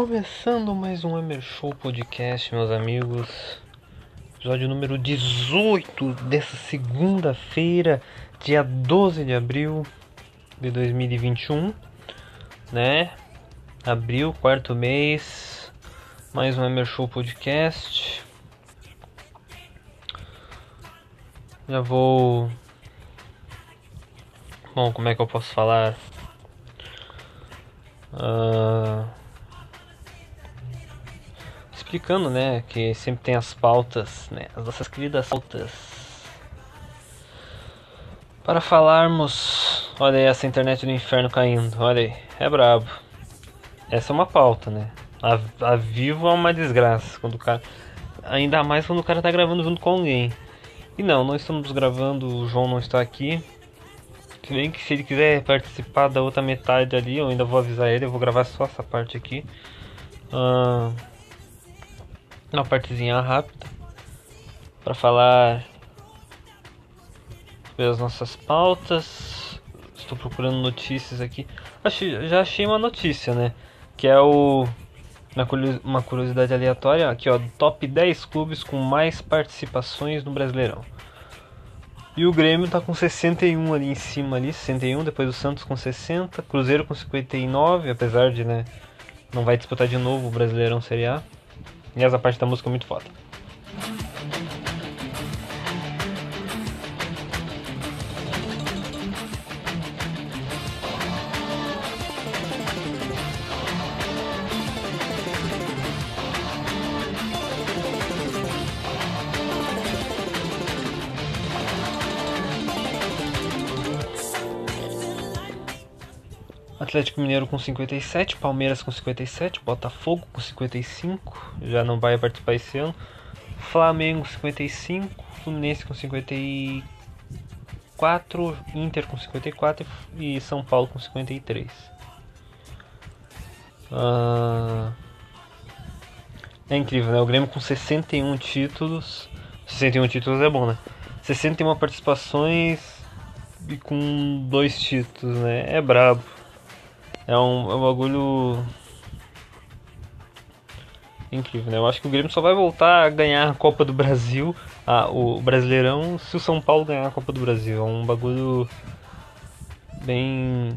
Começando mais um Emer Show Podcast, meus amigos. Episódio número 18 dessa segunda-feira, dia 12 de abril de 2021, né? Abril, quarto mês. Mais um Emer Show Podcast. Já vou. Bom, como é que eu posso falar? Uh explicando, né, que sempre tem as pautas, né, as nossas queridas pautas. Para falarmos, olha aí essa internet do inferno caindo, olha aí, é brabo. Essa é uma pauta, né? A, a vivo é uma desgraça quando o cara, ainda mais quando o cara tá gravando junto com alguém. E não, não estamos gravando, o João não está aqui. Se bem que se ele quiser participar da outra metade ali, eu ainda vou avisar ele, eu vou gravar só essa parte aqui. Uh, uma partezinha rápida para falar sobre as nossas pautas. Estou procurando notícias aqui. Achei, já achei uma notícia, né? Que é o uma curiosidade aleatória aqui, ó, top 10 clubes com mais participações no Brasileirão. E o Grêmio tá com 61 ali em cima ali, 61, depois o Santos com 60, Cruzeiro com 59, apesar de, né, não vai disputar de novo o Brasileirão Série A. E essa parte da música é muito foda. Atlético Mineiro com 57, Palmeiras com 57, Botafogo com 55, já não vai participar esse ano. Flamengo 55, Fluminense com 54, Inter com 54 e São Paulo com 53. Ah, é incrível, né? O Grêmio com 61 títulos. 61 títulos é bom, né? 61 participações e com dois títulos, né? É brabo. É um, é um bagulho incrível, né? Eu acho que o Grêmio só vai voltar a ganhar a Copa do Brasil, a, o Brasileirão, se o São Paulo ganhar a Copa do Brasil. É um bagulho bem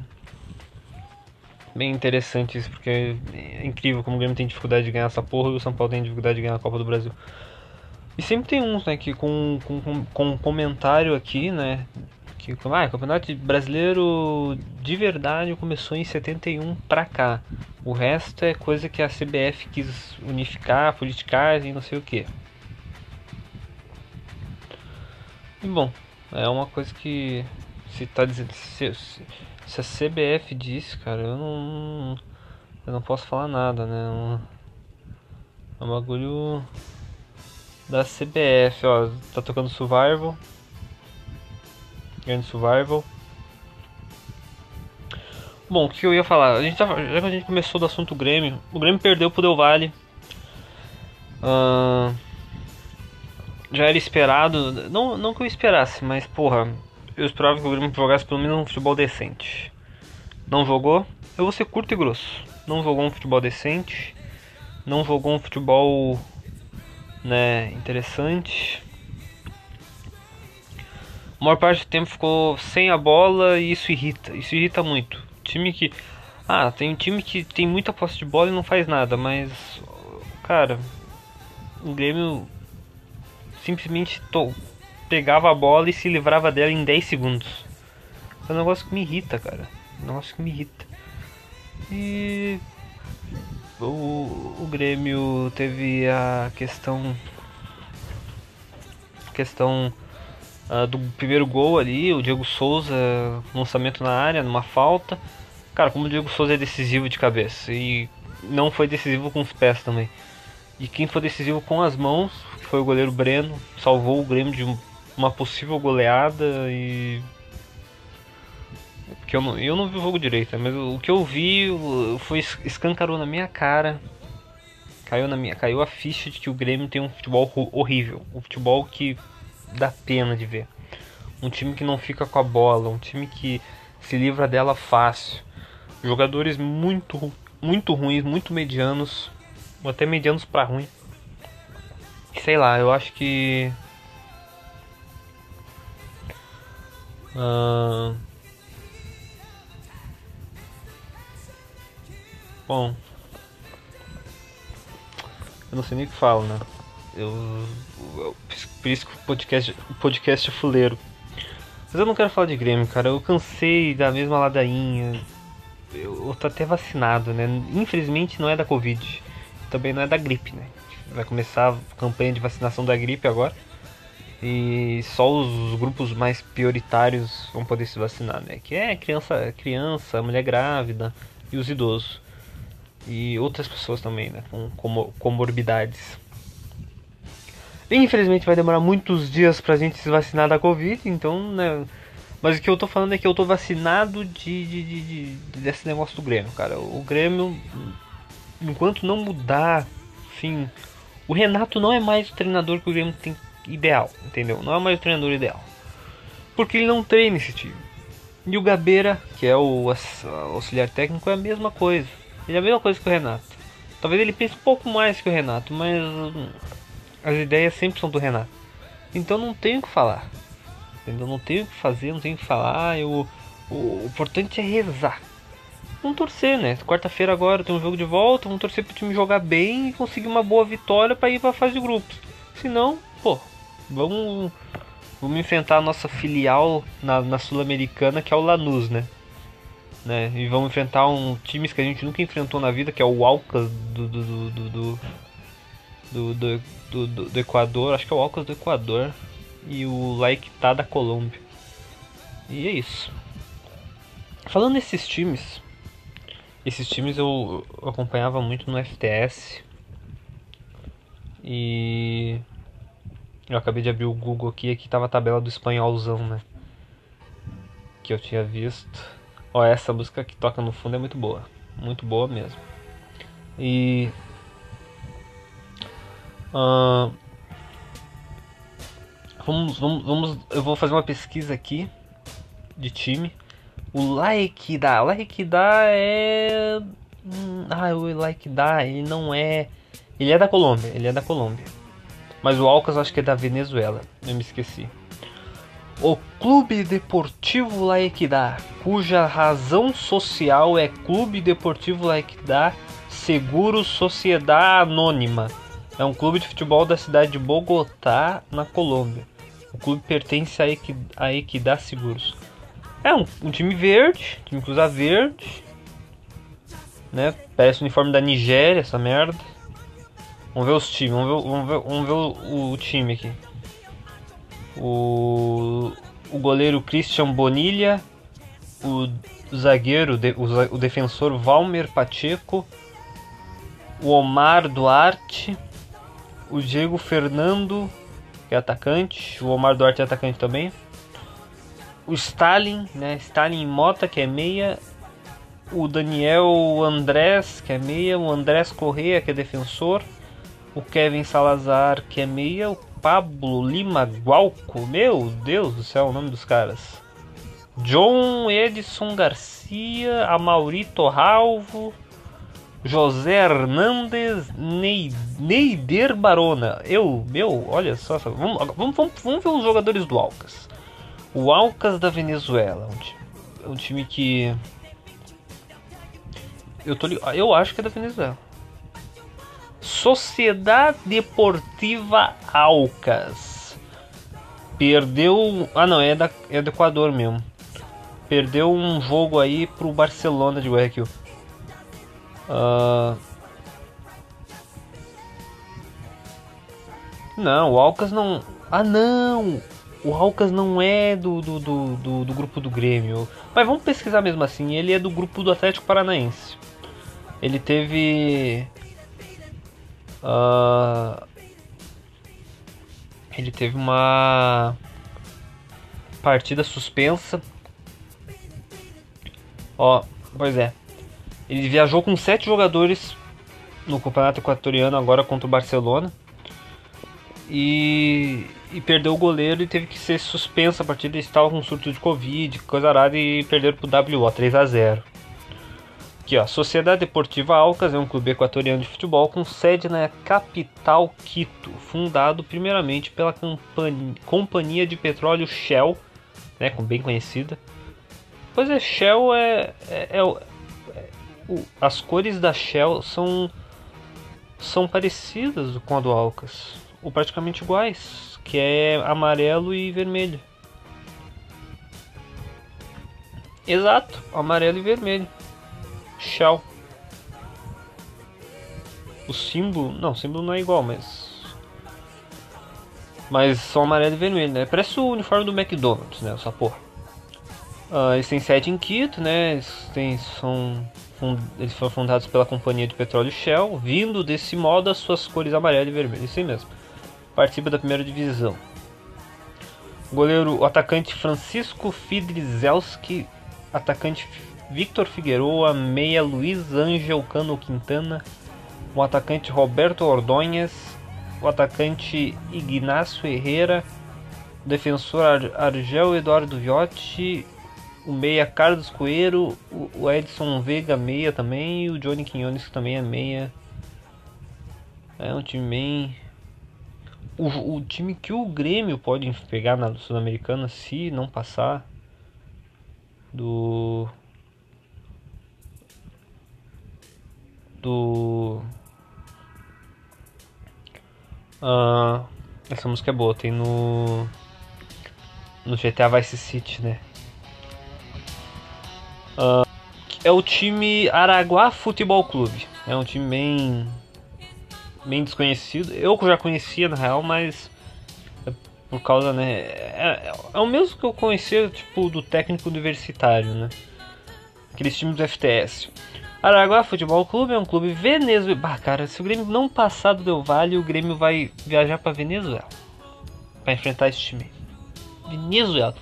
bem interessante isso, porque é incrível como o Grêmio tem dificuldade de ganhar essa porra e o São Paulo tem dificuldade de ganhar a Copa do Brasil. E sempre tem uns, né, que com, com, com, com um comentário aqui, né, que ah, o Campeonato Brasileiro de verdade começou em 71 pra cá. O resto é coisa que a CBF quis unificar, politicar e não sei o que. E bom, é uma coisa que se tá dizendo se, se, a CBF disse, cara, eu não eu não posso falar nada, né? É um bagulho da CBF, ó, tá tocando Survival. Grande Survival. Bom, o que eu ia falar? A gente tava, já que a gente começou do assunto Grêmio, o Grêmio perdeu pro Del Valle. Uh, já era esperado, não, não que eu esperasse, mas porra, eu esperava que o Grêmio jogasse pelo menos um futebol decente. Não jogou, eu vou ser curto e grosso. Não jogou um futebol decente, não jogou um futebol né, interessante a maior parte do tempo ficou sem a bola e isso irrita. Isso irrita muito. Time que. Ah, tem um time que tem muita posse de bola e não faz nada, mas. Cara, o Grêmio simplesmente to pegava a bola e se livrava dela em 10 segundos. É um negócio que me irrita, cara. É um negócio que me irrita. E o, o Grêmio teve a questão questão uh, do primeiro gol ali, o Diego Souza, lançamento na área, numa falta. Cara, como o Diego Souza é decisivo de cabeça e não foi decisivo com os pés também. E quem foi decisivo com as mãos foi o goleiro Breno, salvou o Grêmio de uma possível goleada e porque eu não, eu não vi o jogo direito, mas o que eu vi foi escancarou na minha cara. Caiu na minha, caiu a ficha de que o Grêmio tem um futebol horrível, um futebol que dá pena de ver. Um time que não fica com a bola, um time que se livra dela fácil. Jogadores muito muito ruins, muito medianos, ou até medianos para ruim. Sei lá, eu acho que uh... Bom, eu não sei nem o que falo, né? Eu, eu, por isso que o podcast, o podcast é fuleiro. Mas eu não quero falar de Grêmio, cara. Eu cansei da mesma ladainha. Eu, eu tô até vacinado, né? Infelizmente não é da Covid. Também não é da gripe, né? Vai começar a campanha de vacinação da gripe agora. E só os grupos mais prioritários vão poder se vacinar, né? Que é criança, criança, mulher grávida e os idosos e outras pessoas também, né, com comorbidades. Infelizmente vai demorar muitos dias pra gente se vacinar da Covid, então, né, mas o que eu tô falando é que eu tô vacinado de, de, de, de desse negócio do Grêmio, cara. O Grêmio, enquanto não mudar, enfim, o Renato não é mais o treinador que o Grêmio tem ideal, entendeu? Não é mais o treinador ideal. Porque ele não treina esse time. E o Gabeira, que é o auxiliar técnico, é a mesma coisa. Ele é a mesma coisa que o Renato. Talvez ele pense um pouco mais que o Renato, mas hum, as ideias sempre são do Renato. Então não tenho o que falar. Entendeu? Não tenho o que fazer, não tenho o que falar. Eu, o, o importante é rezar. Vamos torcer, né? Quarta-feira agora tem um jogo de volta. Vamos torcer pro time jogar bem e conseguir uma boa vitória para ir pra fase de grupos. Se não, pô, vamos, vamos enfrentar a nossa filial na, na Sul-Americana que é o Lanús, né? né? E vamos enfrentar um times que a gente nunca enfrentou na vida, que é o Alcas do do do do, do, do, do, do Equador, acho que é o Alcas do Equador e o Laiktá da Colômbia. E é isso. Falando nesses times, esses times eu acompanhava muito no FTS e eu acabei de abrir o Google aqui, aqui tava a tabela do espanholzão, né? Que eu tinha visto. Ó, essa música que toca no fundo é muito boa. Muito boa mesmo. E. Uh, vamos, vamos, vamos. Eu vou fazer uma pesquisa aqui de time. O like da. Like da é. Hum, ah, o like da, ele não é. Ele é da Colômbia. Ele é da Colômbia. Mas o Alcas acho que é da Venezuela. Eu me esqueci. O Clube Deportivo La Equidad, cuja razão social é Clube Deportivo La Equidad Seguro Sociedade Anônima, é um clube de futebol da cidade de Bogotá, na Colômbia. O clube pertence a Equidad Seguros. É um, um time verde, time cruza verde, né? Parece o uniforme da Nigéria, essa merda. Vamos ver os times, vamos ver, vamos ver, vamos ver o, o time aqui o, o goleiro Christian Bonilha, o zagueiro, o, defensor Valmer Pacheco, o Omar Duarte, o Diego Fernando, que é atacante, o Omar Duarte é atacante também, o Stalin, né, Stalin Mota, que é meia, o Daniel Andrés, que é meia, o Andrés Correa, que é defensor, o Kevin Salazar, que é meia, o Pablo Lima Gualco, meu Deus do céu, o nome dos caras. John Edson Garcia, Amaurito Ralvo, José Hernandes, Neider Barona. Eu, meu, olha só, vamos, vamos, vamos, ver os jogadores do Alcas. O Alcas da Venezuela, um time, um time que eu tô eu acho que é da Venezuela. Sociedade Deportiva Alcas. perdeu. Ah, não, é, da, é do Equador mesmo. Perdeu um jogo aí pro Barcelona de Guayaquil. Uh... Não, o Alcas não. Ah, não! O Alcas não é do, do, do, do, do grupo do Grêmio. Mas vamos pesquisar mesmo assim. Ele é do grupo do Atlético Paranaense. Ele teve. Uh, ele teve uma partida suspensa. Ó, pois é. Ele viajou com sete jogadores no campeonato equatoriano agora contra o Barcelona. E, e perdeu o goleiro e teve que ser suspensa a partida. Eles estavam com um surto de Covid, coisa arada, e perderam pro WO 3 a 0 Aqui, ó, Sociedade Deportiva Alcas é um clube equatoriano de futebol com sede na capital Quito, fundado primeiramente pela Companhia de Petróleo Shell, né, bem conhecida. Pois é, Shell é, é, é, as cores da Shell são são parecidas com a do Alcas, ou praticamente iguais, que é amarelo e vermelho. Exato, amarelo e vermelho. Shell. O símbolo. Não, o símbolo não é igual, mas. Mas são amarelo e vermelho, né? Parece o uniforme do McDonald's, né? Essa porra. Uh, eles têm sede em Quito, né? Eles, têm, são, eles foram fundados pela companhia de petróleo Shell, vindo desse modo as suas cores amarelo e vermelho. Isso aí mesmo. Participa da primeira divisão. O goleiro, o atacante Francisco Fidrizelski, atacante Victor Figueroa, meia Luiz Angel Cano Quintana, o atacante Roberto Ordonhas, o atacante Ignacio Herrera, o defensor Argel Eduardo Viotti, o meia Carlos Coelho, o Edson Vega meia também, e o Johnny Quinones que também é meia. É um time bem. O, o time que o Grêmio pode pegar na Sul-Americana se não passar do do. Uh, essa música é boa, tem no. No GTA Vice City, né? Uh, é o time Araguá Futebol Clube. É um time bem. bem desconhecido. Eu já conhecia na real, mas. É por causa, né? É, é, é o mesmo que eu conhecia, tipo, do técnico universitário, né? Aqueles times do FTS. Araguá Futebol Clube é um clube venezuelano. Bah, cara, se o Grêmio não passar do Del Valle, o Grêmio vai viajar para Venezuela para enfrentar esse time. Venezuela.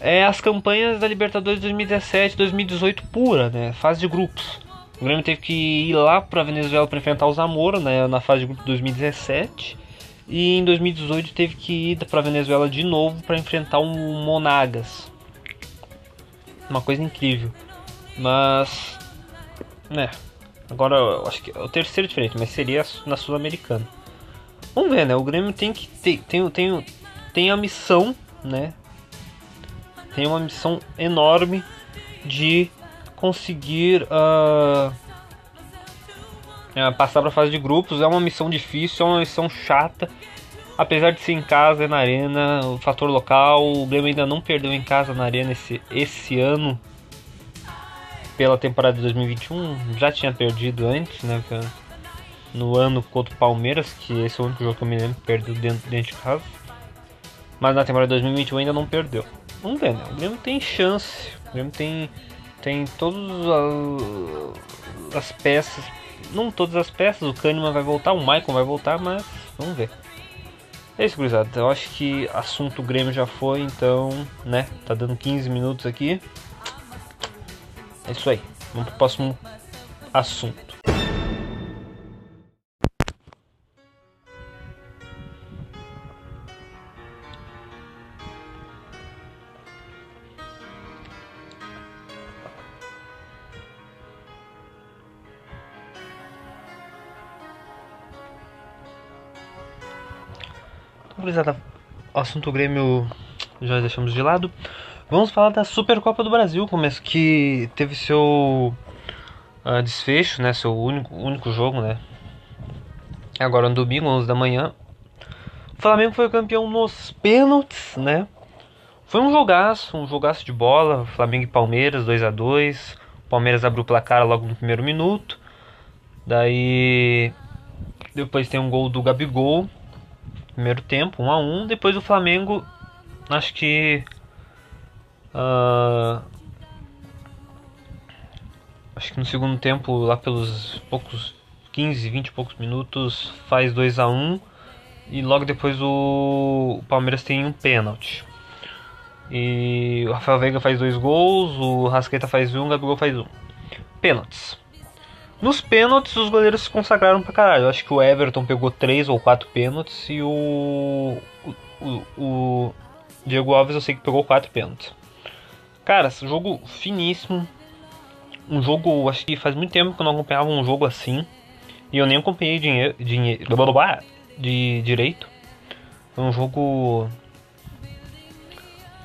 É as campanhas da Libertadores 2017, 2018 pura, né? Fase de grupos. O Grêmio teve que ir lá para Venezuela para enfrentar o Zamora, né, na fase de grupo 2017. E em 2018 teve que ir para Venezuela de novo para enfrentar o Monagas. Uma coisa incrível. Mas né. Agora eu acho que é o terceiro diferente, mas seria na Sul-Americana. Vamos ver, né? O Grêmio tem que ter, tem, tem, tem a missão, né? Tem uma missão enorme de conseguir uh, passar para a fase de grupos. É uma missão difícil, é uma missão chata. Apesar de ser em casa, é na arena, o fator local, o Grêmio ainda não perdeu em casa na arena esse, esse ano pela temporada de 2021 já tinha perdido antes, né? No ano contra o Palmeiras, que esse é o único jogo que eu me lembro, perdeu dentro, dentro de casa. Mas na temporada de 2021 ainda não perdeu. Vamos ver, né? O Grêmio tem chance. O Grêmio tem, tem todas as peças. Não todas as peças, o Kahneman vai voltar, o Maicon vai voltar, mas vamos ver. É isso, gurizada. Eu acho que assunto Grêmio já foi, então, né? Tá dando 15 minutos aqui. É isso aí. Vamos pro próximo assunto. Então, assunto Grêmio já deixamos de lado. Vamos falar da Supercopa do Brasil, que teve seu uh, desfecho, né? Seu único, único jogo, né? Agora no domingo, 11 da manhã. Flamengo foi campeão nos pênaltis, né? Foi um jogaço, um jogaço de bola. Flamengo e Palmeiras, 2 a 2 Palmeiras abriu o placar logo no primeiro minuto. Daí depois tem um gol do Gabigol, primeiro tempo, 1 a 1. Depois o Flamengo, acho que uh, acho que no segundo tempo, lá pelos poucos 15, 20 e poucos minutos, faz 2 a 1 e logo depois o, o Palmeiras tem um pênalti. E o Rafael Veiga faz dois gols, o Rasqueta faz um, o Gabigol faz um. Pênaltis. Nos pênaltis, os goleiros se consagraram pra caralho. Eu acho que o Everton pegou três ou quatro pênaltis e o, o, o Diego Alves eu sei que pegou quatro pênaltis. Cara, jogo finíssimo. Um jogo, acho que faz muito tempo que eu não acompanhava um jogo assim. E eu nem acompanhei dinheiro, dinheiro de direito. Foi um jogo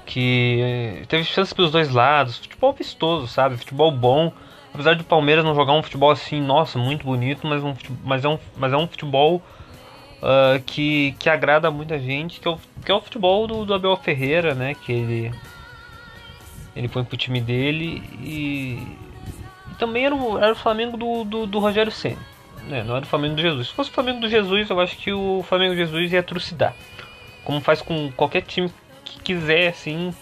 que teve chances pelos dois lados. Futebol vistoso, sabe? Futebol bom. Apesar de o Palmeiras não jogar um futebol assim, nossa, muito bonito, mas, um, mas, é, um, mas é um futebol uh, que, que agrada muita gente, que é o, que é o futebol do, do Abel Ferreira, né? Que ele, ele põe pro time dele e, e também era o, era o Flamengo do, do, do Rogério Senna. Né? Não era o Flamengo do Jesus. Se fosse o Flamengo do Jesus, eu acho que o Flamengo do Jesus ia trucidar. Como faz com qualquer time que quiser, assim,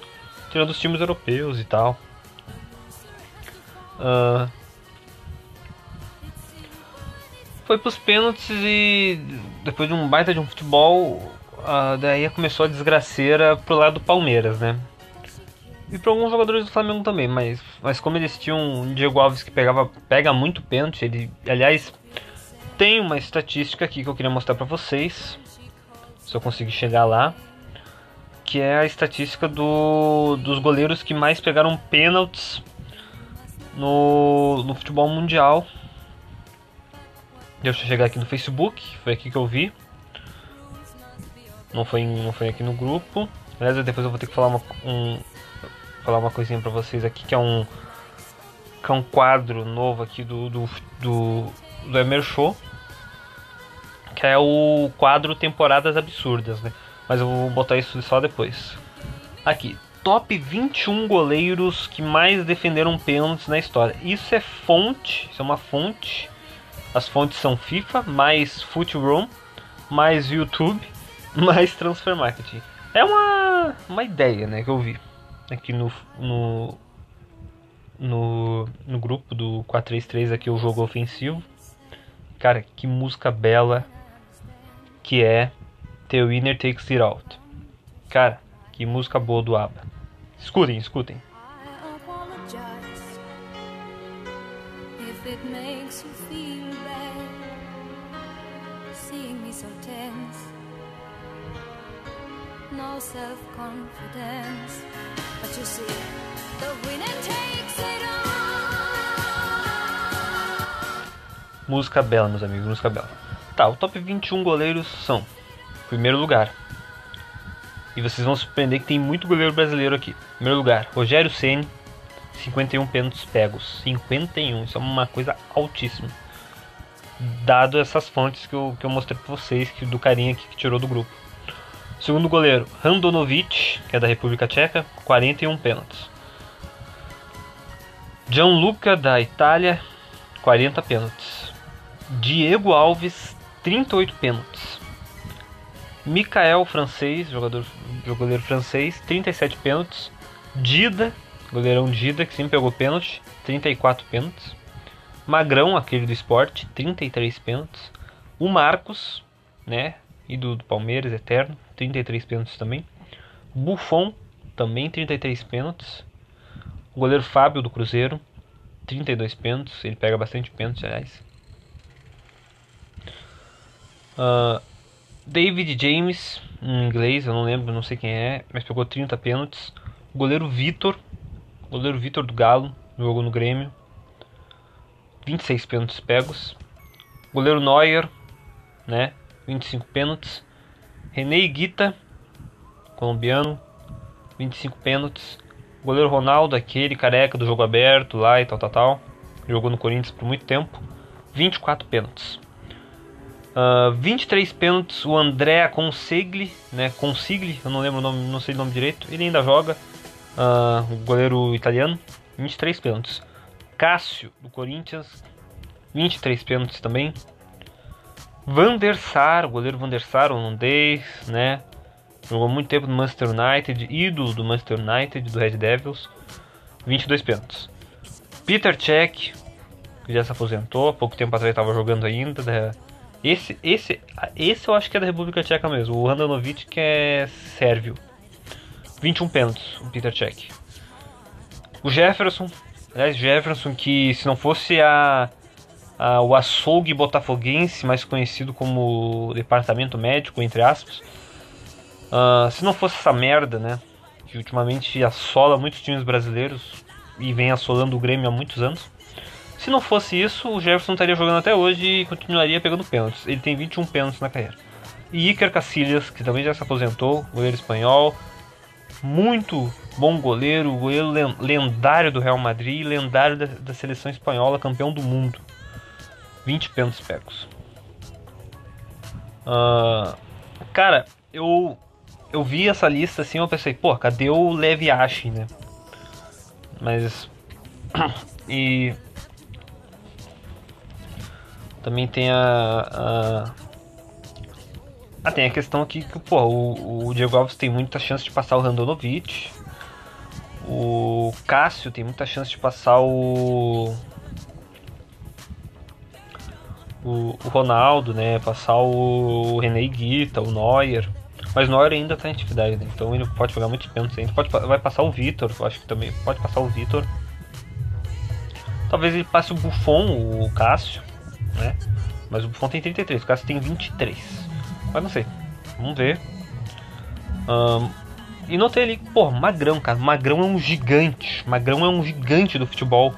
tirando os times europeus e tal. Uh, foi pros pênaltis e depois de um baita de um futebol, uh, daí começou a desgraceira pro lado do Palmeiras, né? E para alguns jogadores do Flamengo também, mas, mas como eles tinham um Diego Alves que pegava, pega muito pênalti, ele, aliás, tem uma estatística aqui que eu queria mostrar para vocês, se eu conseguir chegar lá que é a estatística do, dos goleiros que mais pegaram pênaltis no, no futebol mundial. Deixa eu chegar aqui no Facebook, foi aqui que eu vi. Não foi, não foi aqui no grupo. Aliás, depois eu vou ter que falar uma, um, falar uma coisinha pra vocês aqui, que é um, que é um quadro novo aqui do, do, do, do Emer Show. Que é o quadro Temporadas Absurdas, né? mas eu vou botar isso só depois. Aqui, top 21 goleiros que mais defenderam pênaltis na história. Isso é fonte, isso é uma fonte. As fontes são FIFA, mais Footroom, mais YouTube, mais Transfer Marketing. É uma, uma ideia, né, que eu vi aqui no, no, no, no grupo do 433 aqui o jogo ofensivo. Cara, que música bela que é The Winner Takes It Out. Cara, que música boa do ABBA. Escutem, escutem. No self confidence, but you see, the winner takes it all. Música bela, meus amigos, música bela. Tá, o top 21 goleiros são primeiro lugar. E vocês vão surpreender que tem muito goleiro brasileiro aqui. Primeiro lugar, Rogério Ceni, 51 pênaltis pegos. 51, isso é uma coisa altíssima. Dado essas fontes que eu, que eu mostrei pra vocês, que, do carinha aqui que tirou do grupo. Segundo goleiro, Randonovic, que é da República Tcheca, 41 pênaltis. Gianluca, da Itália, 40 pênaltis. Diego Alves, 38 pênaltis. Mikael, francês, jogador, goleiro francês, 37 pênaltis. Dida, goleirão Dida, que sempre pegou pênalti, 34 pênaltis. Magrão, aquele do esporte, 33 pênaltis. O Marcos, né, e do, do Palmeiras, eterno, 33 pênaltis também. Buffon, também 33 pênaltis. O goleiro Fábio do Cruzeiro, 32 pênaltis, ele pega bastante pênaltis, aliás. Uh, David James, em inglês, eu não lembro, não sei quem é, mas pegou 30 pênaltis. O goleiro Vitor, goleiro Vitor do Galo, jogou no Grêmio. 26 pênaltis pegos. O goleiro Neuer, né? 25 pênaltis. René Guita, colombiano, 25 pênaltis. O goleiro Ronaldo, aquele careca do jogo aberto lá e tal, tal, tal. Jogou no Corinthians por muito tempo. 24 pênaltis. Uh, 23 pênaltis, o André Consigli, né? Consigli, eu não lembro o nome, não sei o nome direito. Ele ainda joga, uh, o goleiro italiano. 23 pênaltis. Cássio, do Corinthians, 23 pênaltis também. Van der Sar, o goleiro Van der Sar, holandês, né? Jogou muito tempo no Manchester United, ídolo do Manchester United, do Red Devils, 22 pênaltis. Peter Cech, que já se aposentou, pouco tempo atrás estava jogando ainda, né? Esse, esse, esse eu acho que é da República Tcheca mesmo. O Handanovic que é sérvio. 21 pênaltis, o Peter Cech. O Jefferson, aliás, Jefferson que se não fosse a, a, o açougue botafoguense, mais conhecido como departamento médico, entre aspas, uh, se não fosse essa merda, né, que ultimamente assola muitos times brasileiros e vem assolando o Grêmio há muitos anos, se não fosse isso, o Jefferson estaria jogando até hoje e continuaria pegando pênaltis. Ele tem 21 pênaltis na carreira. E Iker Casillas, que também já se aposentou, goleiro espanhol, muito bom goleiro, goleiro lendário do Real Madrid, lendário da, da seleção espanhola, campeão do mundo. 20 pênaltis pegos. Uh, cara, eu eu vi essa lista assim, eu pensei, pô, cadê o Levi Ashi, né? Mas e também tem a, a... Ah, tem a questão aqui que o, o Diego Alves tem muita chance de passar o Randonovic. O Cássio tem muita chance de passar o. O, o Ronaldo, né? Passar o René Guita, o Neuer. Mas o Neuer ainda tá em atividade, né? então ele pode jogar muito pênalti ainda. Pode, vai passar o Vitor, acho que também pode passar o Vitor. Talvez ele passe o Buffon, o Cássio né? Mas o Buffon tem 33, o Cássio tem 23. Mas não sei. Vamos ver. Um, e notei ali, pô, Magrão, cara. Magrão é um gigante. Magrão é um gigante do futebol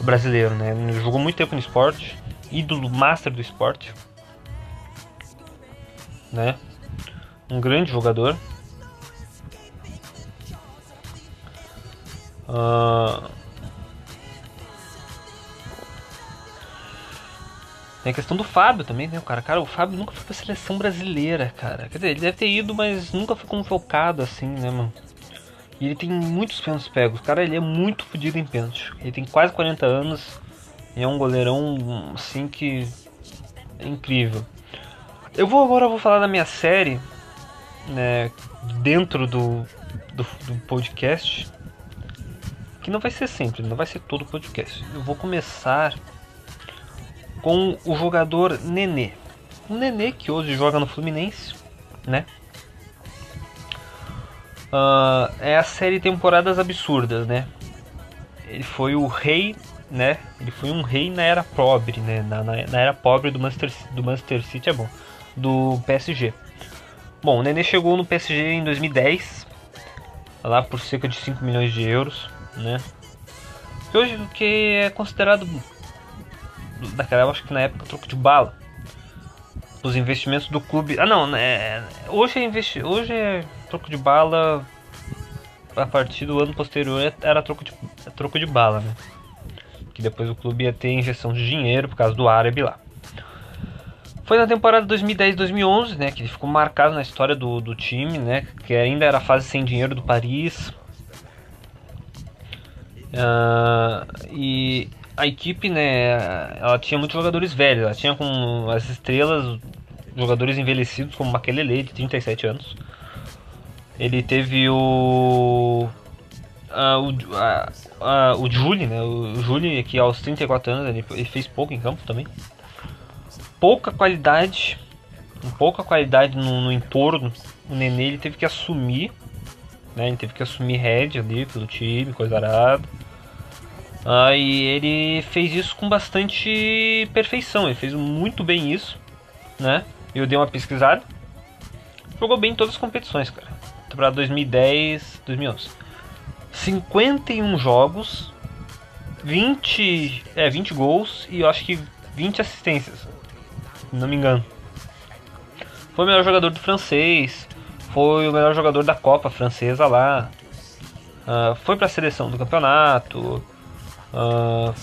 brasileiro, né? Ele jogou muito tempo no esporte. Ídolo master do esporte. Né? Um grande jogador. Uh, Tem a questão do Fábio também, né? Cara, cara, o Fábio nunca foi pra seleção brasileira, cara. Quer dizer, ele deve ter ido, mas nunca foi convocado assim, né, mano? E ele tem muitos pênaltis pegos. Cara, ele é muito fodido em pênalti. Ele tem quase 40 anos e é um goleirão, assim, que é incrível. Eu vou agora vou falar da minha série, né, dentro do, do, do podcast. Que não vai ser sempre, não vai ser todo podcast. Eu vou começar com o jogador Nenê. O Nenê que hoje joga no Fluminense, né? Uh, é a série Temporadas Absurdas, né? Ele foi o rei, né? Ele foi um rei na era pobre, né? Na, na, na era pobre do Manchester, do Manchester City, é bom. Do PSG. Bom, o Nenê chegou no PSG em 2010, lá por cerca de 5 milhões de euros, né? Hoje o que é considerado daquela acho que na época troco de bala. Os investimentos do clube. Ah não, né? Hoje é investi... hoje é troco de bala a partir do ano posterior era troco de, troco de bala, né? Que depois o clube ia ter injeção de dinheiro por causa do árabe lá. Foi na temporada 2010-2011, né, que ele ficou marcado na história do, do time, né, que ainda era a fase sem dinheiro do Paris. Uh, e a equipe, né, ela tinha muitos jogadores velhos, ela tinha com as estrelas jogadores envelhecidos como Makelele de 37 anos. Ele teve o uh, o, uh, uh, o Julie, né? O Julie que aos 34 anos ele, ele fez pouco em campo também. Pouca qualidade, pouca qualidade no, no entorno. O Nenê ele teve que assumir, né? Ele teve que assumir head ali pelo time, coisa arada. Ah, e ele fez isso com bastante perfeição, ele fez muito bem isso, né? Eu dei uma pesquisada. Jogou bem em todas as competições, cara. Temporada 2010, 2011. 51 jogos, 20, é, 20 gols e eu acho que 20 assistências. Não me engano. Foi o melhor jogador do francês, foi o melhor jogador da Copa francesa lá. Uh, foi para a seleção do campeonato. Uh,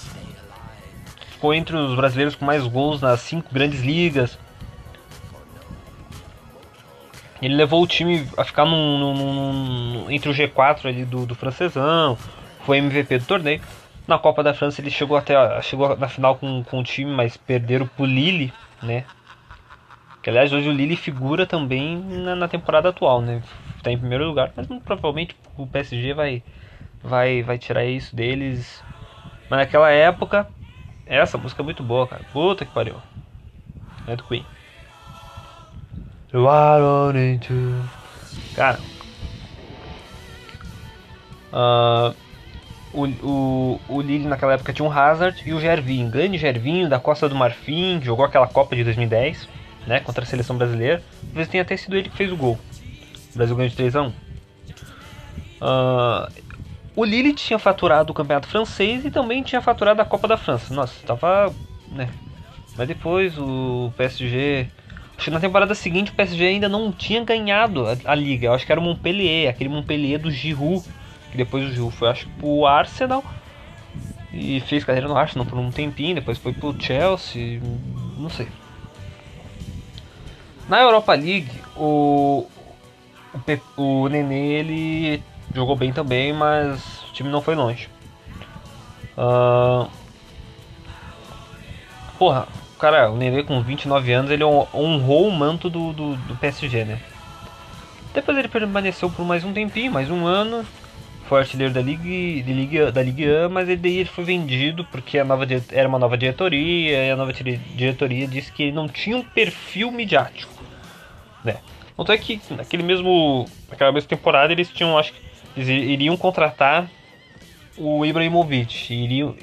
ficou entre os brasileiros com mais gols nas cinco grandes ligas. Ele levou o time a ficar num, entre o G4 ali do, do francesão, foi MVP do torneio. Na Copa da França ele chegou até chegou na final com, com o time, mas perderam pro Lille, né? Que aliás hoje o Lille figura também na, na temporada atual, né? Está em primeiro lugar, mas provavelmente o PSG vai vai vai tirar isso deles. Mas naquela época, essa música é muito boa, cara. Puta que pariu. É do Queen. Cara. Uh, o, o, o Lille naquela época tinha um Hazard e o Gervinho. Grande Gervinho da Costa do Marfim, que jogou aquela Copa de 2010, né? Contra a seleção brasileira. Talvez tenha até sido ele que fez o gol. O Brasil ganhou de 3x1. Uh, o Lille tinha faturado o campeonato francês e também tinha faturado a Copa da França. Nossa, tava. né? Mas depois o PSG. Acho que na temporada seguinte o PSG ainda não tinha ganhado a, a liga. Eu acho que era o Montpellier, aquele Montpellier do Giroud. Que depois o Giroud foi, acho, pro Arsenal. E fez carreira no Arsenal por um tempinho. Depois foi pro Chelsea. Não sei. Na Europa League, o, o, o Nenê ele jogou bem também, mas o time não foi longe. Uh... Porra, cara, o Nenê com 29 anos, ele honrou o manto do, do, do, PSG, né? Depois ele permaneceu por mais um tempinho, mais um ano. Foi artilheiro da Liga, de Liga, da Liga 1, mas ele, ele foi vendido porque a nova, era uma nova diretoria e a nova diretoria disse que ele não tinha um perfil midiático, né? Tanto é que naquele mesmo, naquela mesma temporada eles tinham, acho que eles iriam contratar o Ibrahimovic. Iriam,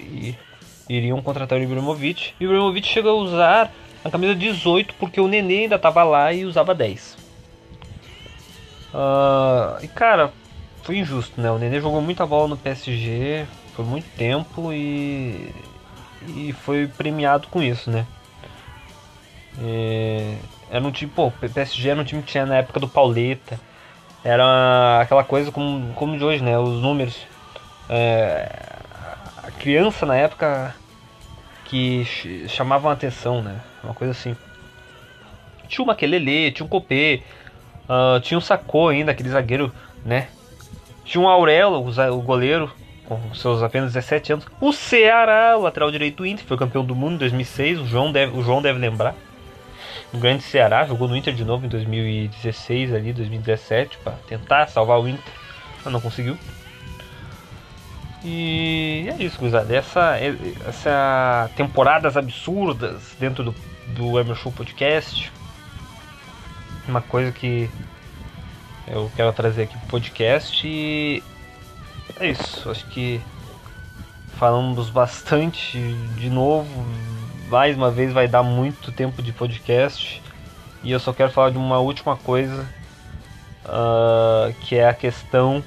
iriam contratar o Ibrahimovic. O Ibrahimovic chegou a usar a camisa 18 porque o Nenê ainda estava lá e usava 10. Uh, ah, e cara, foi injusto, né? O Nenê jogou muita bola no PSG por muito tempo e, e foi premiado com isso, né? É, era um time, pô, PSG era um time que tinha na época do Pauleta era aquela coisa como, como de hoje, né? Os números. É, a criança na época que chamavam a atenção, né? Uma coisa assim. Tinha o Maquelele, tinha um Copê, uh, tinha um Sacô ainda, aquele zagueiro, né? Tinha um Aurelo, o goleiro, com seus apenas 17 anos. O Ceará, o lateral direito do Inter, foi campeão do mundo em 2006, o João deve, o João deve lembrar no grande Ceará, jogou no Inter de novo em 2016 ali, 2017, para tentar salvar o Inter, mas não conseguiu. E é isso, gurizada. Essa, essa temporadas absurdas dentro do, do Emerson Podcast. Uma coisa que eu quero trazer aqui pro podcast e é isso. Acho que falamos bastante de novo mais uma vez vai dar muito tempo de podcast. E eu só quero falar de uma última coisa uh, que é a questão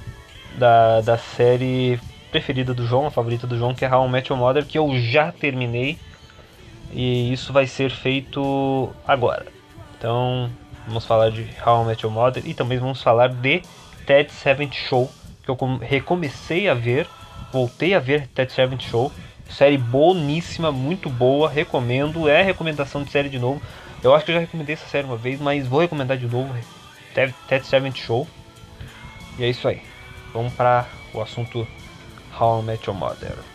da, da série preferida do João, a favorita do João, que é How I Met Your Mother, que eu já terminei. E isso vai ser feito agora. Então vamos falar de How I Met Your Mother e também vamos falar de Ted Seventh Show, que eu recomecei a ver, voltei a ver Ted Seventh Show Série boníssima, muito boa, recomendo. É recomendação de série de novo. Eu acho que eu já recomendei essa série uma vez, mas vou recomendar de novo. Ted Seventh Show. E é isso aí. Vamos para o assunto How I Met Your Mother.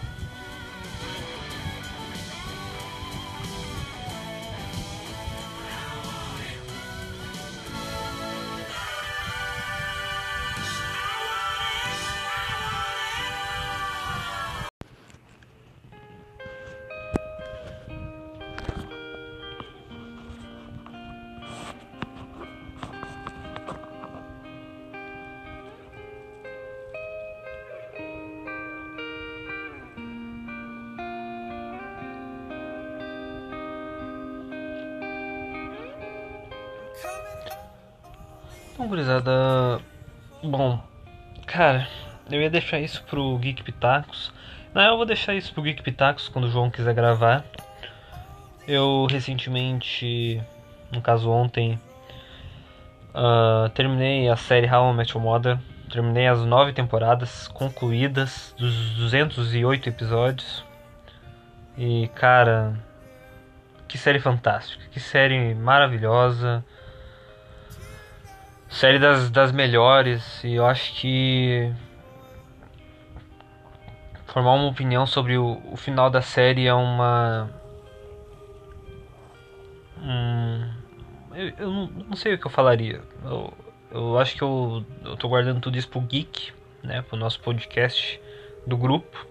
Bom, gurizada. Bom, cara, eu ia deixar isso pro Geek Pitacos. Não, eu vou deixar isso pro Geek Pitacos quando o João quiser gravar. Eu recentemente, no caso ontem, uh, terminei a série How I Met Your Mother. Terminei as nove temporadas concluídas dos 208 episódios. E cara, que série fantástica, que série maravilhosa. Série das, das melhores e eu acho que formar uma opinião sobre o, o final da série é uma hum, eu, eu não, não, sei o que eu falaria. Eu, eu acho que eu, eu tô guardando tudo isso pro Geek né pro nosso podcast do grupo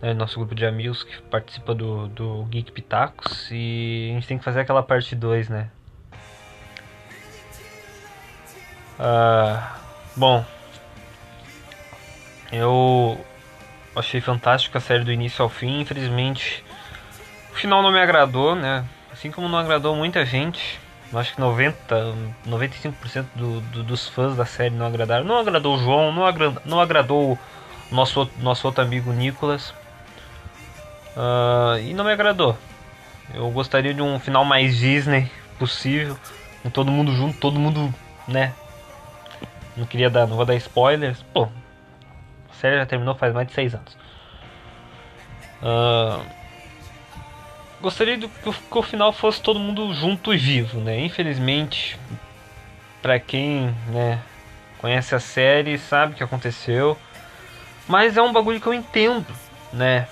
né, nosso grupo de amigos que participa do, do Geek Pitacos e a gente tem que fazer aquela parte 2 né Uh, bom, eu achei fantástico a série do início ao fim. Infelizmente, o final não me agradou, né? Assim como não agradou muita gente. Acho que 90, 95% do, do, dos fãs da série não agradaram. Não agradou o João, não, agra, não agradou o nosso, nosso outro amigo Nicolas. Uh, e não me agradou. Eu gostaria de um final mais Disney possível. Com todo mundo junto, todo mundo, né? Não queria dar, não vou dar spoilers. Pô, a série já terminou faz mais de 6 anos. Uh, gostaria do, que, o, final fosse todo mundo junto e vivo, né? Infelizmente, para quem né, conhece a série sabe o que aconteceu. Mas é um bagulho que eu entendo, né?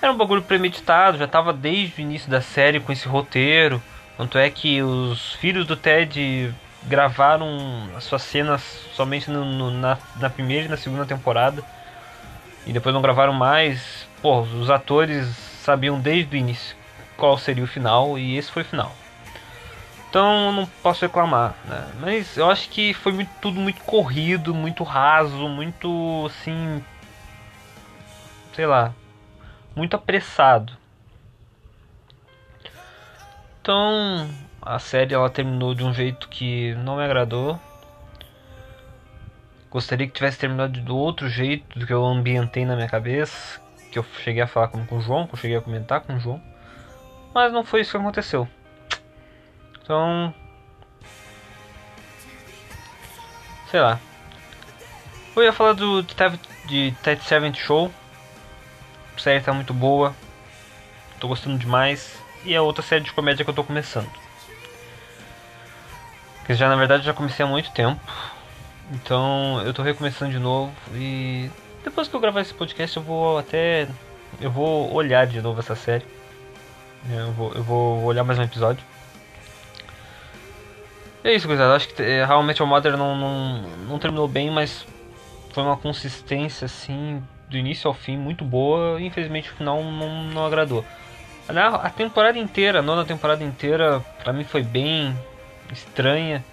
Era um bagulho premeditado, já tava desde o início da série com esse roteiro. Tanto é que os filhos do Ted gravaram as suas cenas somente no, no, na, na primeira e na segunda temporada. E depois não gravaram mais. Pô, os atores sabiam desde o início qual seria o final e esse foi o final. Então não posso reclamar, né? Mas eu acho que foi muito, tudo muito corrido, muito raso, muito assim. Sei lá. Muito apressado. Então a série ela terminou de um jeito que não me agradou. Gostaria que tivesse terminado do outro jeito do que eu ambientei na minha cabeça, que eu cheguei a falar com, com o João, que eu cheguei a comentar com o João. Mas não foi isso que aconteceu. Então, sei lá. Eu ia falar do de Ted Seventh Show. A série tá muito boa. Tô gostando demais. E é outra série de comédia que eu tô começando. Que já na verdade já comecei há muito tempo. Então eu tô recomeçando de novo e depois que eu gravar esse podcast eu vou até eu vou olhar de novo essa série. Eu vou, eu vou olhar mais um episódio. E é isso, gurizada. Acho que é, o Mother não, não, não terminou bem, mas foi uma consistência assim do início ao fim muito boa. E, infelizmente o final não, não agradou. A temporada inteira, a nona temporada inteira, pra mim foi bem estranha.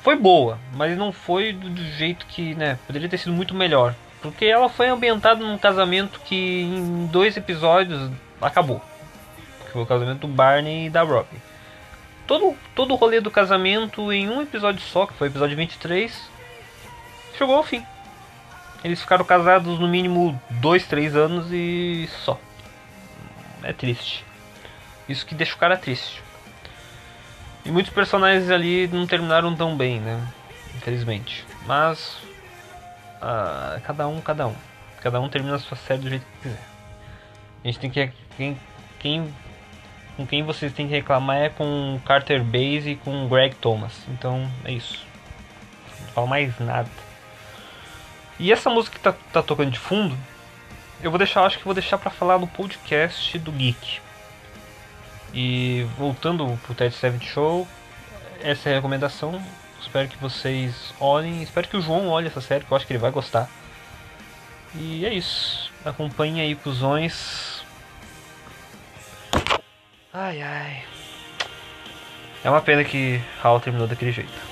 Foi boa, mas não foi do, jeito que, né, poderia ter sido muito melhor. Porque ela foi ambientada num casamento que em dois episódios acabou. Que foi o casamento do Barney e da Robin. Todo, todo o rolê do casamento em um episódio só, que foi o episódio 23, chegou ao fim. Eles ficaram casados no mínimo 2, 3 anos e só. É triste. Isso que deixa o cara triste. E muitos personagens ali não terminaram tão bem, né? Infelizmente. Mas. Uh, cada um, cada um. Cada um termina a sua série do jeito que quiser. A gente tem que. Quem, quem, com quem vocês têm que reclamar é com Carter Base e com Greg Thomas. Então é isso. Não falo mais nada. E essa música que tá, tá tocando de fundo, eu vou deixar, acho que vou deixar para falar no podcast do Geek. E voltando pro Ted Seventh Show, essa é a recomendação. Espero que vocês olhem. Espero que o João olhe essa série, que eu acho que ele vai gostar. E é isso. Acompanhe aí, cuzões. Ai ai. É uma pena que Hal terminou daquele jeito.